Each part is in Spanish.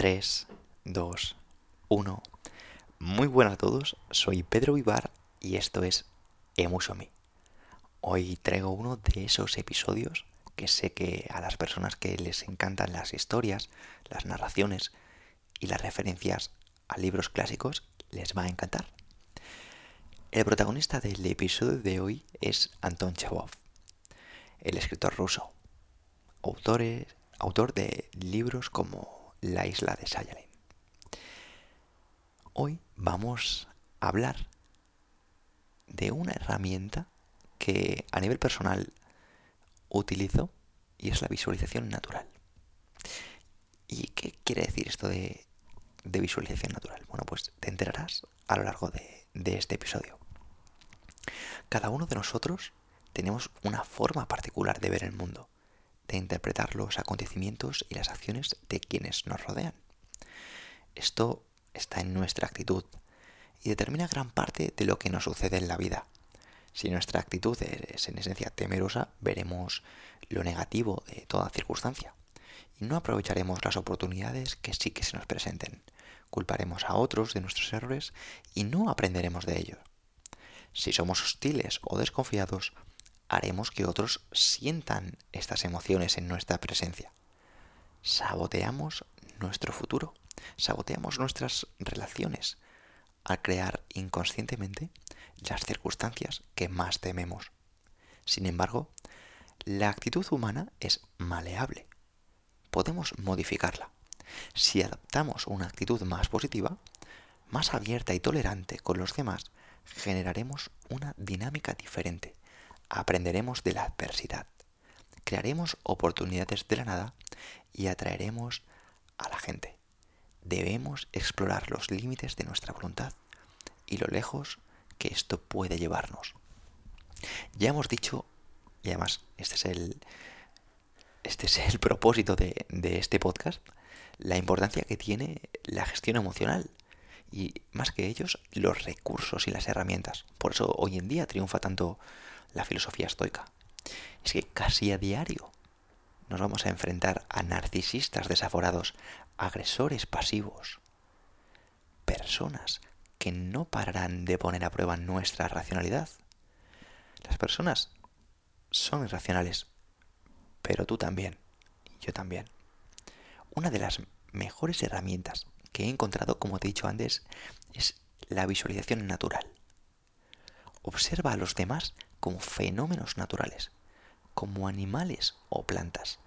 3, 2, 1. Muy buenas a todos, soy Pedro Vivar y esto es Emusomi. Hoy traigo uno de esos episodios que sé que a las personas que les encantan las historias, las narraciones y las referencias a libros clásicos les va a encantar. El protagonista del episodio de hoy es Anton Chekhov, el escritor ruso, autor, autor de libros como La isla de Sayalin. Hoy vamos a hablar de una herramienta que a nivel personal utilizo y es la visualización natural. ¿Y qué quiere decir esto de, visualización natural? Bueno, pues te enterarás a lo largo de este episodio. Cada uno de nosotros tenemos una forma particular de ver el mundo, de interpretar los acontecimientos y las acciones de quienes nos rodean. Esto está en nuestra actitud y determina gran parte de lo que nos sucede en la vida. Si nuestra actitud es en esencia temerosa, veremos lo negativo de toda circunstancia y no aprovecharemos las oportunidades que sí que se nos presenten. Culparemos a otros de nuestros errores y no aprenderemos de ellos. Si somos hostiles o desconfiados, haremos que otros sientan estas emociones en nuestra presencia. Saboteamos nuestro futuro, saboteamos nuestras relaciones al crear inconscientemente las circunstancias que más tememos. Sin embargo, la actitud humana es maleable. Podemos modificarla. Si adaptamos una actitud más positiva, más abierta y tolerante con los demás, generaremos una dinámica diferente. Aprenderemos de la adversidad. Crearemos oportunidades de la nada y atraeremos a la gente. Debemos explorar los límites de nuestra voluntad y lo lejos que esto puede llevarnos. Ya hemos dicho, y además este es el, este es el propósito de, de este podcast, la importancia que tiene la gestión emocional y más que ellos los recursos y las herramientas. Por eso hoy en día triunfa tanto la filosofía estoica. Es que casi a diario nos vamos a enfrentar a narcisistas desaforados, agresores pasivos, personas que no pararán de poner a prueba nuestra racionalidad. Las personas son irracionales, pero tú también, y yo también. Una de las mejores herramientas que he encontrado, como te he dicho antes, es la visualización natural. Observa a los demás como fenómenos naturales, como animales o plantas.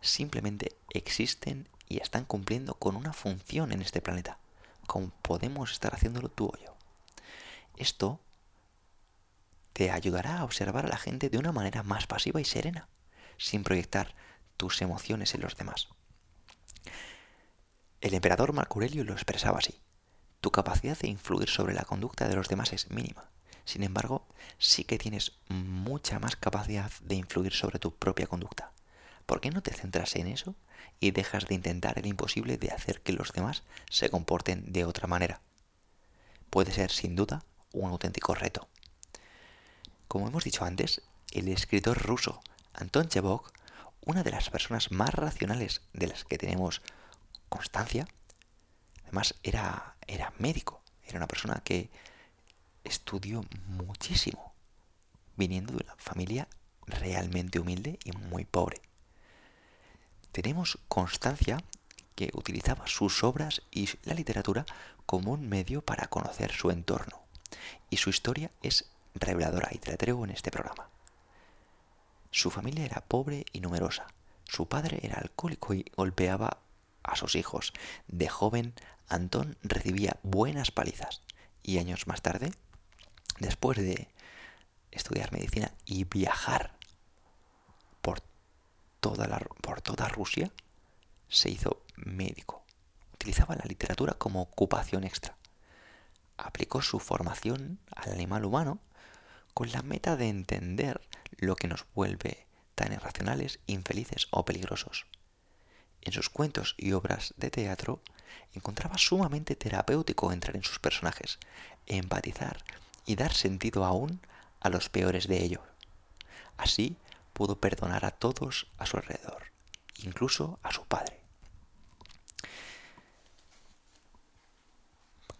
Simplemente existen y están cumpliendo con una función en este planeta como podemos estar haciéndolo tú o yo. Esto te ayudará a observar a la gente de una manera más pasiva y serena, sin proyectar tus emociones en los demás. El emperador Marco Aurelio lo expresaba así. Tu capacidad de influir sobre la conducta de los demás es mínima. Sin embargo, sí que tienes mucha más capacidad de influir sobre tu propia conducta. ¿Por qué no te centras en eso y dejas de intentar el imposible de hacer que los demás se comporten de otra manera? Puede ser sin duda un auténtico reto. Como hemos dicho antes, el escritor ruso Anton Chekhov, una de las personas más racionales de las que tenemos constancia, además era, era médico, era una persona que estudió muchísimo, viniendo de una familia realmente humilde y muy pobre tenemos constancia que utilizaba sus obras y la literatura como un medio para conocer su entorno. Y su historia es reveladora y te la traigo en este programa. Su familia era pobre y numerosa. Su padre era alcohólico y golpeaba a sus hijos. De joven, Antón recibía buenas palizas. Y años más tarde, después de estudiar medicina y viajar por toda Rusia, se hizo médico. Utilizaba la literatura como ocupación extra. Aplicó su formación al animal humano con la meta de entender lo que nos vuelve tan irracionales, infelices o peligrosos. En sus cuentos y obras de teatro encontraba sumamente terapéutico entrar en sus personajes, empatizar y dar sentido aún a los peores de ellos. Así pudo perdonar a todos a su alrededor, incluso a su padre.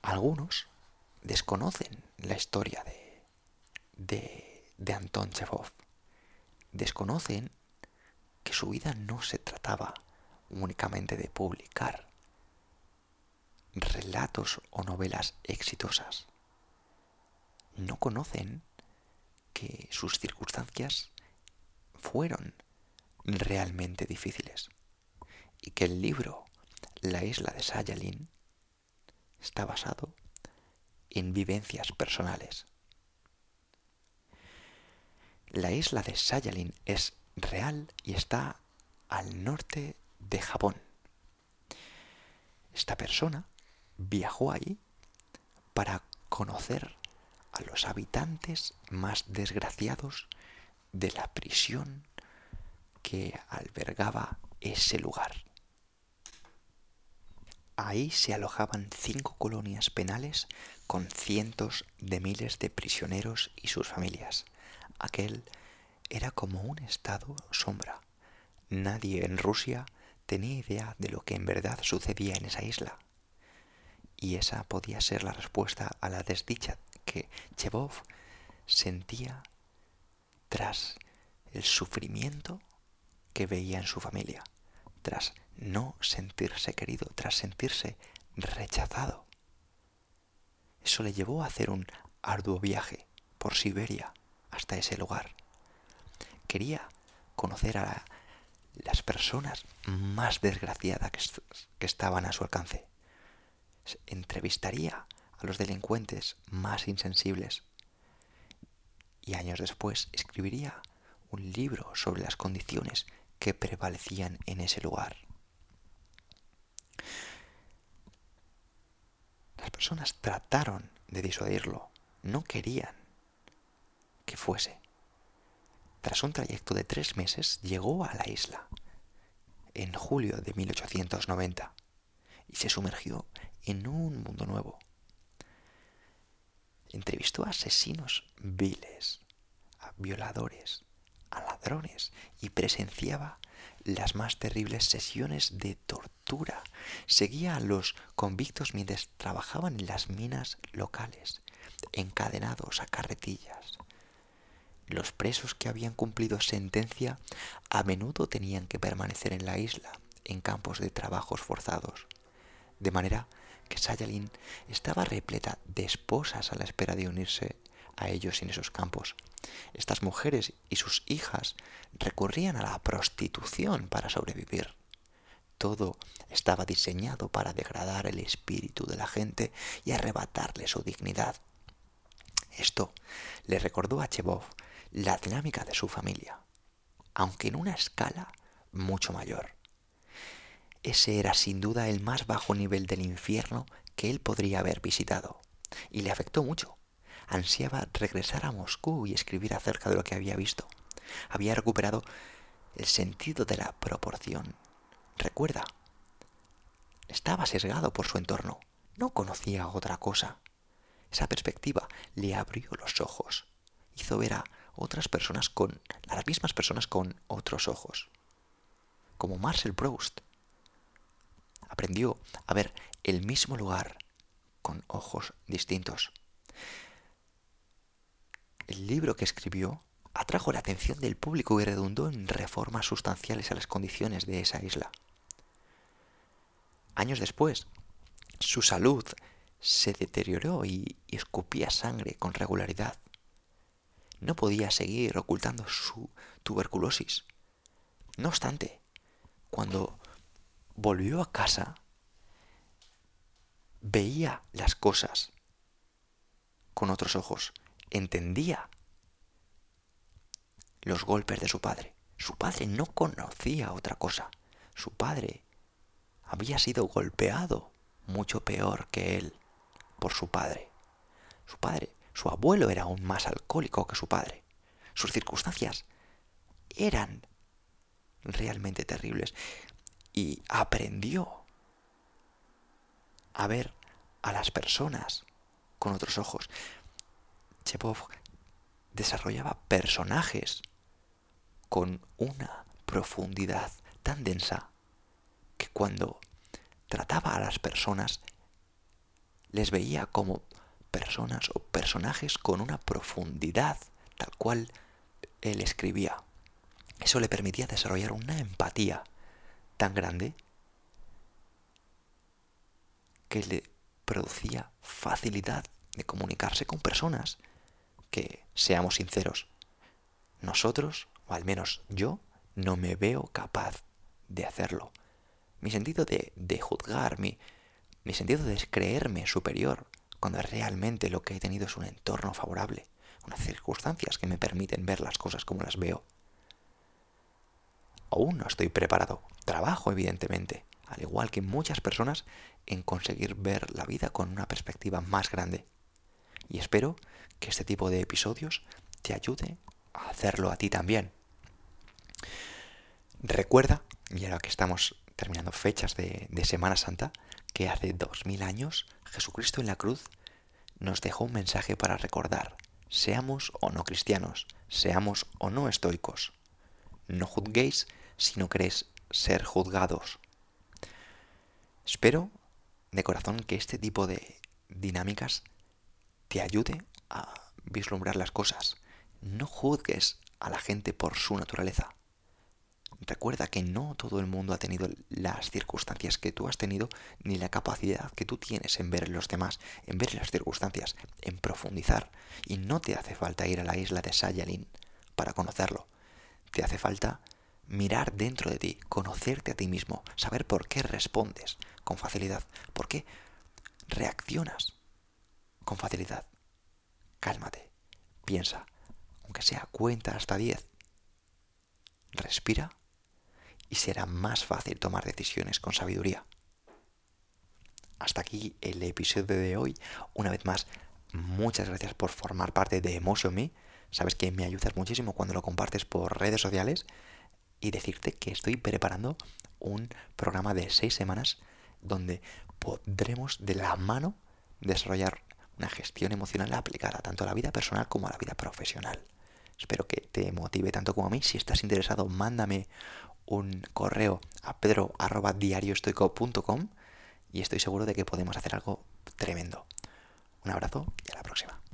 Algunos desconocen la historia de, de, de Anton Chekhov. Desconocen que su vida no se trataba únicamente de publicar relatos o novelas exitosas. No conocen que sus circunstancias fueron realmente difíciles y que el libro La isla de Sayalin está basado en vivencias personales. La isla de Sayalin es real y está al norte de Japón. Esta persona viajó allí para conocer a los habitantes más desgraciados de la prisión que albergaba ese lugar. Ahí se alojaban cinco colonias penales con cientos de miles de prisioneros y sus familias. Aquel era como un estado sombra. Nadie en Rusia tenía idea de lo que en verdad sucedía en esa isla. Y esa podía ser la respuesta a la desdicha que Chebov sentía tras el sufrimiento que veía en su familia, tras no sentirse querido, tras sentirse rechazado. Eso le llevó a hacer un arduo viaje por Siberia hasta ese lugar. Quería conocer a las personas más desgraciadas que, que estaban a su alcance. Entrevistaría a los delincuentes más insensibles y años después escribiría un libro sobre las condiciones que prevalecían en ese lugar. Las personas trataron de disuadirlo, no querían que fuese. Tras un trayecto de tres meses llegó a la isla en julio de 1890 y se sumergió en un mundo nuevo. Entrevistó a asesinos viles, a violadores, a ladrones y presenciaba las más terribles sesiones de tortura. Seguía a los convictos mientras trabajaban en las minas locales, encadenados a carretillas. Los presos que habían cumplido sentencia a menudo tenían que permanecer en la isla, en campos de trabajos forzados, de manera que Sayalin estaba repleta de esposas a la espera de unirse a ellos en esos campos. Estas mujeres y sus hijas recurrían a la prostitución para sobrevivir. Todo estaba diseñado para degradar el espíritu de la gente y arrebatarle su dignidad. Esto le recordó a Chebov la dinámica de su familia, aunque en una escala mucho mayor. Ese era sin duda el más bajo nivel del infierno que él podría haber visitado, y le afectó mucho ansiaba regresar a Moscú y escribir acerca de lo que había visto. Había recuperado el sentido de la proporción. Recuerda, estaba sesgado por su entorno, no conocía otra cosa. Esa perspectiva le abrió los ojos, hizo ver a otras personas con, las mismas personas con otros ojos. Como Marcel Proust, aprendió a ver el mismo lugar con ojos distintos. El libro que escribió atrajo la atención del público y redundó en reformas sustanciales a las condiciones de esa isla. Años después, su salud se deterioró y, escupía sangre con regularidad. No podía seguir ocultando su tuberculosis. No obstante, cuando volvió a casa, veía las cosas con otros ojos entendía los golpes de su padre. Su padre no conocía otra cosa. Su padre había sido golpeado mucho peor que él por su padre. Su padre, su abuelo era aún más alcohólico que su padre. Sus circunstancias eran realmente terribles. Y aprendió a ver a las personas con otros ojos. Chepov desarrollaba personajes con una profundidad tan densa que cuando trataba a las personas les veía como personas o personajes con una profundidad tal cual él escribía. Eso le permitía desarrollar una empatía tan grande que le producía facilidad de comunicarse con personas que, seamos sinceros, nosotros, o al menos yo, no me veo capaz de hacerlo. Mi sentido de, de juzgar, mi, mi sentido de creerme superior, cuando realmente lo que he tenido es un entorno favorable, unas circunstancias que me permiten ver las cosas como las veo. Aún no estoy preparado. Trabajo, evidentemente, al igual que muchas personas, en conseguir ver la vida con una perspectiva más grande. Y espero que este tipo de episodios te ayude a hacerlo a ti también. Recuerda, y ahora que estamos terminando fechas de, de Semana Santa, que hace dos mil años Jesucristo en la cruz nos dejó un mensaje para recordar, seamos o no cristianos, seamos o no estoicos. No juzguéis si no queréis ser juzgados. Espero de corazón que este tipo de dinámicas te ayude a vislumbrar las cosas. No juzgues a la gente por su naturaleza. Recuerda que no todo el mundo ha tenido las circunstancias que tú has tenido, ni la capacidad que tú tienes en ver los demás, en ver las circunstancias, en profundizar. Y no te hace falta ir a la isla de Sayalin para conocerlo. Te hace falta mirar dentro de ti, conocerte a ti mismo, saber por qué respondes con facilidad, por qué reaccionas con facilidad. Cálmate, piensa, aunque sea cuenta hasta 10. Respira y será más fácil tomar decisiones con sabiduría. Hasta aquí el episodio de hoy. Una vez más, muchas gracias por formar parte de Emotion Me. Sabes que me ayudas muchísimo cuando lo compartes por redes sociales y decirte que estoy preparando un programa de seis semanas donde podremos de la mano desarrollar una gestión emocional aplicada tanto a la vida personal como a la vida profesional. Espero que te motive tanto como a mí. Si estás interesado, mándame un correo a pedro.diarioestoico.com y estoy seguro de que podemos hacer algo tremendo. Un abrazo y a la próxima.